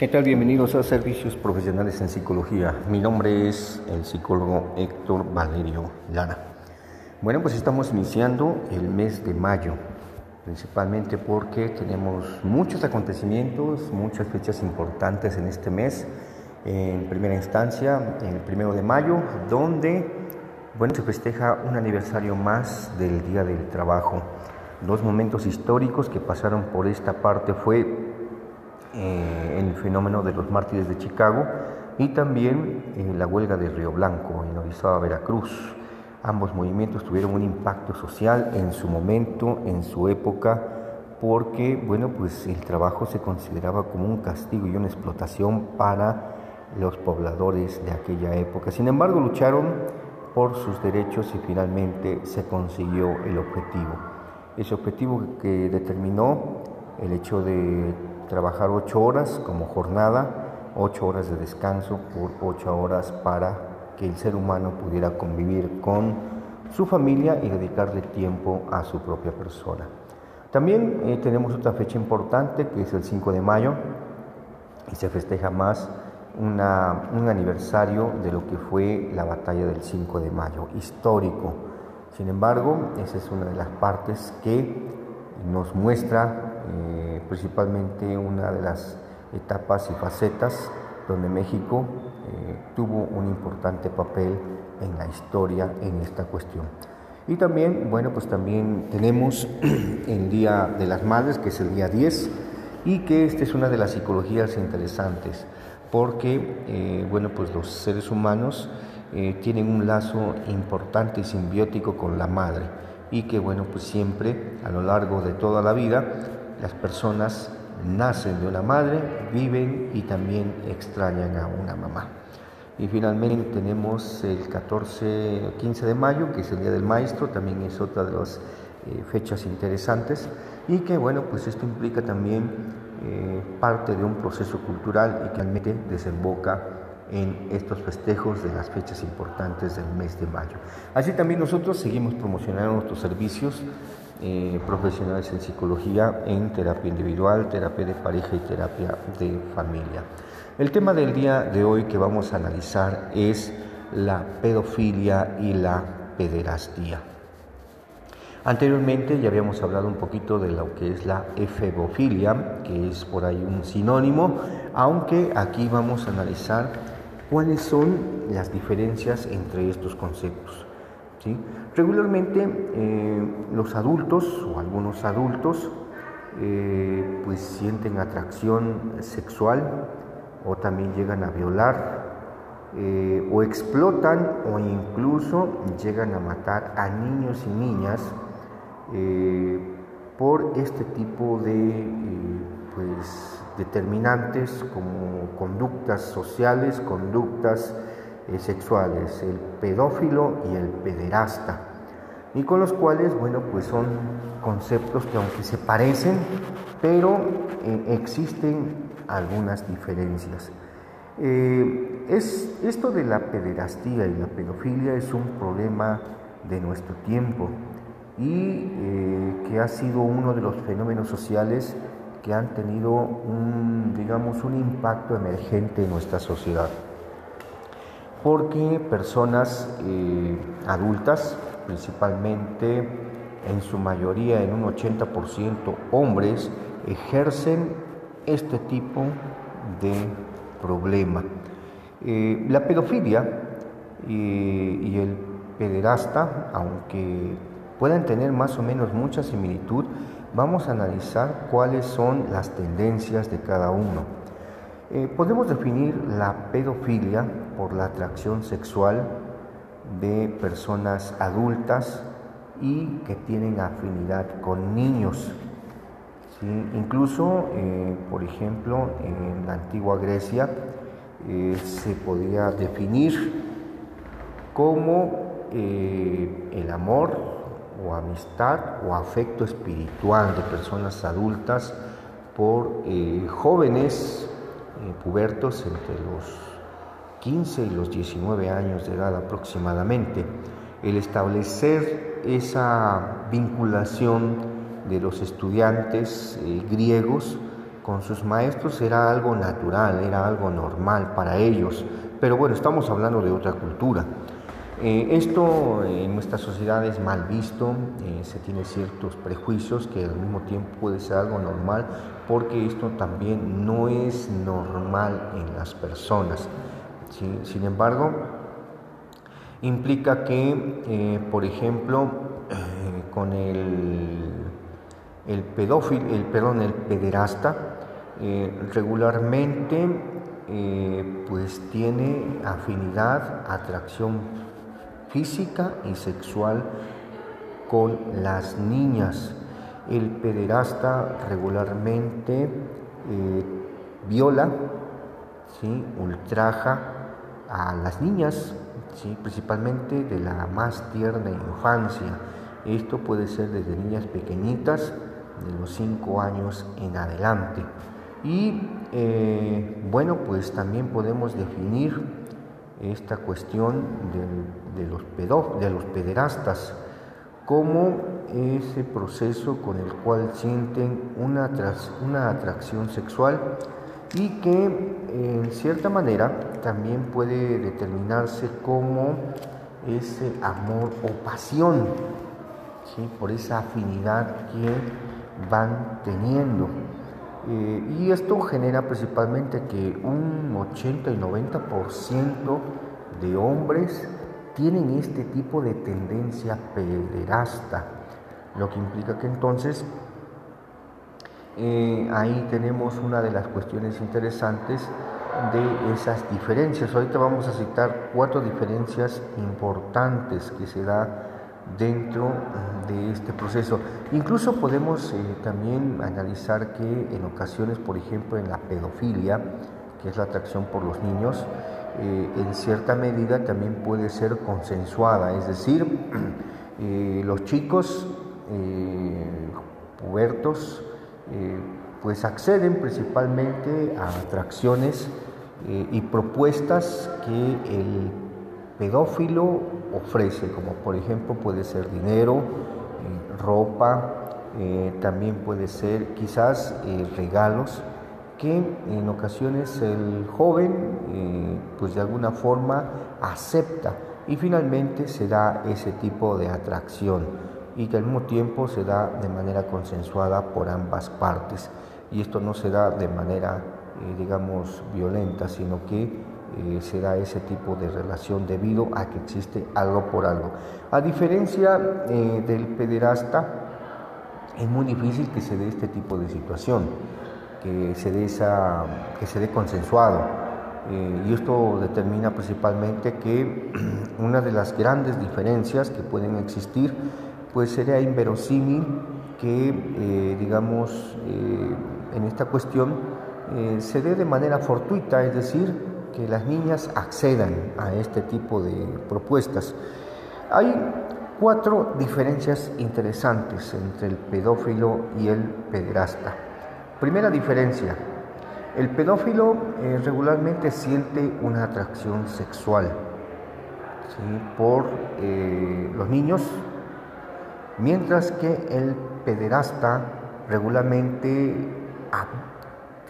¿Qué tal? Bienvenidos a Servicios Profesionales en Psicología. Mi nombre es el psicólogo Héctor Valerio Lara. Bueno, pues estamos iniciando el mes de mayo, principalmente porque tenemos muchos acontecimientos, muchas fechas importantes en este mes. En primera instancia, el primero de mayo, donde bueno, se festeja un aniversario más del Día del Trabajo. Dos momentos históricos que pasaron por esta parte fue eh, el fenómeno de los mártires de Chicago y también eh, la huelga de Río Blanco en Orizaba, Veracruz. Ambos movimientos tuvieron un impacto social en su momento, en su época, porque bueno, pues el trabajo se consideraba como un castigo y una explotación para los pobladores de aquella época. Sin embargo, lucharon por sus derechos y finalmente se consiguió el objetivo. Ese objetivo que determinó el hecho de trabajar ocho horas como jornada, ocho horas de descanso por ocho horas para que el ser humano pudiera convivir con su familia y dedicarle tiempo a su propia persona. También eh, tenemos otra fecha importante que es el 5 de mayo y se festeja más un aniversario de lo que fue la batalla del 5 de mayo, histórico. Sin embargo, esa es una de las partes que nos muestra eh, principalmente una de las etapas y facetas donde México eh, tuvo un importante papel en la historia en esta cuestión. Y también, bueno, pues también tenemos el Día de las Madres, que es el día 10, y que esta es una de las psicologías interesantes, porque, eh, bueno, pues los seres humanos tienen un lazo importante y simbiótico con la madre, y que, bueno, pues siempre a lo largo de toda la vida las personas nacen de una madre, viven y también extrañan a una mamá. Y finalmente tenemos el 14 15 de mayo, que es el Día del Maestro, también es otra de las eh, fechas interesantes y que bueno, pues esto implica también eh, parte de un proceso cultural y que realmente desemboca en estos festejos de las fechas importantes del mes de mayo. Así también nosotros seguimos promocionando nuestros servicios eh, profesionales en psicología, en terapia individual, terapia de pareja y terapia de familia. El tema del día de hoy que vamos a analizar es la pedofilia y la pederastía. Anteriormente ya habíamos hablado un poquito de lo que es la efebofilia, que es por ahí un sinónimo, aunque aquí vamos a analizar cuáles son las diferencias entre estos conceptos. Regularmente eh, los adultos o algunos adultos eh, pues sienten atracción sexual o también llegan a violar eh, o explotan o incluso llegan a matar a niños y niñas por este tipo de pues, determinantes como conductas sociales, conductas sexuales, el pedófilo y el pederasta, y con los cuales, bueno, pues son conceptos que aunque se parecen, pero eh, existen algunas diferencias. Eh, es, esto de la pederastía y la pedofilia es un problema de nuestro tiempo y que ha sido uno de los fenómenos sociales que han tenido un, digamos, un impacto emergente en nuestra sociedad porque personas eh, adultas, principalmente en su mayoría, en un 80% hombres, ejercen este tipo de problema. Eh, la pedofilia eh, y el pederasta, aunque puedan tener más o menos mucha similitud, vamos a analizar cuáles son las tendencias de cada uno. Podemos definir la pedofilia por la atracción sexual de personas adultas y que tienen afinidad con niños. Incluso, eh, por ejemplo, en la antigua Grecia eh, se podía definir como el amor o amistad o afecto espiritual de personas adultas por jóvenes eh, pubertos entre los 15 y los 19 años de edad aproximadamente. El establecer esa vinculación de los estudiantes eh, griegos con sus maestros era algo natural, era algo normal para ellos. Pero bueno, estamos hablando de otra cultura. Eh, esto en nuestra sociedad es mal visto, eh, se tiene ciertos prejuicios que al mismo tiempo puede ser algo normal, porque esto también no es normal en las personas. Sin embargo, implica que, eh, por ejemplo, con el, el pedófilo, el, perdón, el pederasta, regularmente pues tiene afinidad, atracción física y sexual con las niñas. El pederasta regularmente eh, viola, ¿sí? ultraja a las niñas, ¿sí? principalmente de la más tierna infancia. Esto puede ser desde niñas pequeñitas, de los 5 años en adelante. Y eh, bueno, pues también podemos definir esta cuestión de, los de los pederastas como ese proceso con el cual sienten una, una atracción sexual y que en cierta manera también puede determinarse como ese amor o pasión, por esa afinidad que van teniendo. Eh, y esto genera principalmente que un 80 y 90% de hombres tienen este tipo de tendencia pederasta, lo que implica que entonces eh, ahí tenemos una de las cuestiones interesantes de esas diferencias. Ahorita vamos a citar cuatro diferencias importantes que se da dentro de este proceso. Incluso podemos eh, también analizar que en ocasiones, por ejemplo, en la pedofilia, que es la atracción por los niños, eh, en cierta medida también puede ser consensuada, es decir, eh, los chicos pubertos pues acceden principalmente a atracciones y propuestas que el pedófilo ofrece, como por ejemplo puede ser dinero, eh, ropa, eh, también puede ser quizás eh, regalos que en ocasiones el joven pues de alguna forma acepta y finalmente se da ese tipo de atracción y que al mismo tiempo se da de manera consensuada por ambas partes y esto no se da de manera digamos violenta sino que eh, se da ese tipo de relación debido a que existe algo por algo. A diferencia eh, del pederasta, es muy difícil que se dé este tipo de situación, que se dé, esa, que se dé consensuado. Eh, y esto determina principalmente que una de las grandes diferencias que pueden existir, pues sería inverosímil que, digamos, en esta cuestión se dé de manera fortuita, es decir, que las niñas accedan a este tipo de propuestas. Hay cuatro diferencias interesantes entre el pedófilo y el pederasta. Primera diferencia, el pedófilo eh, regularmente siente una atracción sexual por eh, los niños, mientras que el pederasta regularmente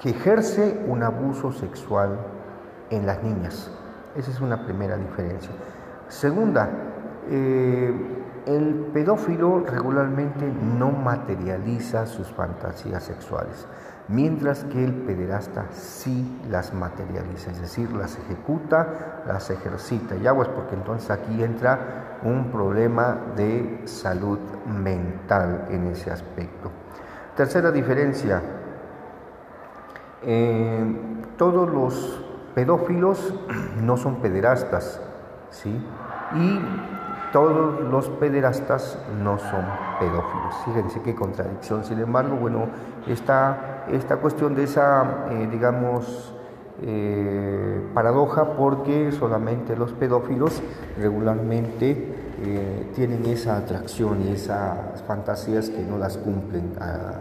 ejerce un abuso sexual en las niñas. Esa es una primera diferencia. Segunda, eh, el pedófilo regularmente no materializa sus fantasías sexuales, mientras que el pederasta sí las materializa, es decir, las ejecuta, las ejercita. Y aguas porque entonces aquí entra un problema de salud mental en ese aspecto. Tercera diferencia, eh, todos los pedófilos no son pederastas, ¿sí? Y todos los pederastas no son pedófilos. Fíjense qué contradicción. Sin embargo, bueno, está esta cuestión de esa, eh, digamos, eh, paradoja porque solamente los pedófilos regularmente eh, tienen esa atracción y esas fantasías que no las cumplen ah,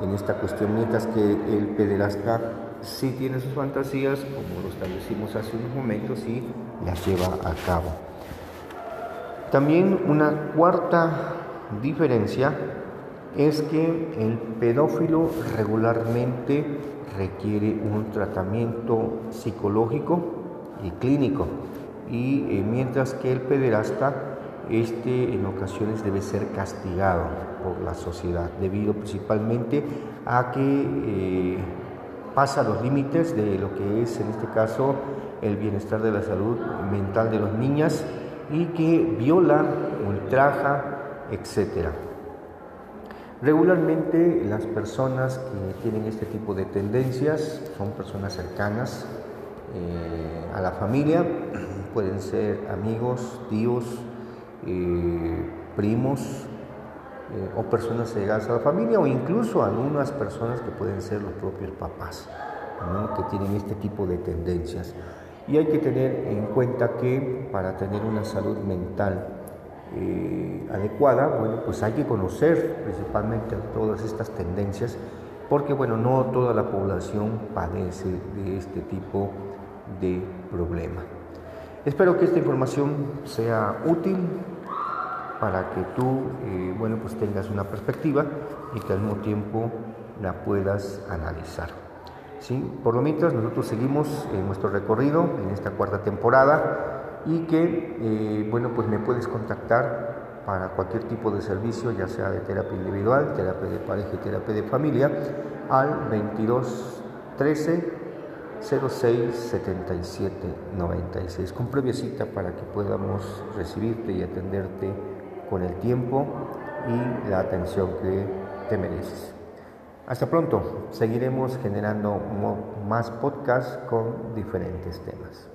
en esta cuestión, mientras que el pederasta sí tiene sus fantasías, como lo establecimos hace unos momentos, y las lleva a cabo. También una cuarta diferencia es que el pedófilo regularmente requiere un tratamiento psicológico y clínico. Y eh, mientras que el pederasta este en ocasiones debe ser castigado por la sociedad debido principalmente a que eh, pasa los límites de lo que es en este caso el bienestar de la salud mental de las niñas y que viola, ultraja, etc. Regularmente las personas que tienen este tipo de tendencias son personas cercanas eh, a la familia, pueden ser amigos, tíos, eh, primos eh, o personas llegadas a la familia o incluso algunas personas que pueden ser los propios papás, que tienen este tipo de tendencias. Y hay que tener en cuenta que para tener una salud mental eh, adecuada, bueno, pues hay que conocer principalmente todas estas tendencias, porque bueno, no toda la población padece de este tipo de problema. Espero que esta información sea útil para que tú, eh, bueno, pues tengas una perspectiva y que al mismo tiempo la puedas analizar. ¿Sí? Por lo mientras, nosotros seguimos en nuestro recorrido en esta cuarta temporada y que, eh, bueno, pues me puedes contactar para cualquier tipo de servicio, ya sea de terapia individual, terapia de pareja y terapia de familia, al 22 13 06 77 96 con previa cita para que podamos recibirte y atenderte con el tiempo y la atención que te mereces. Hasta pronto, seguiremos generando más podcasts con diferentes temas.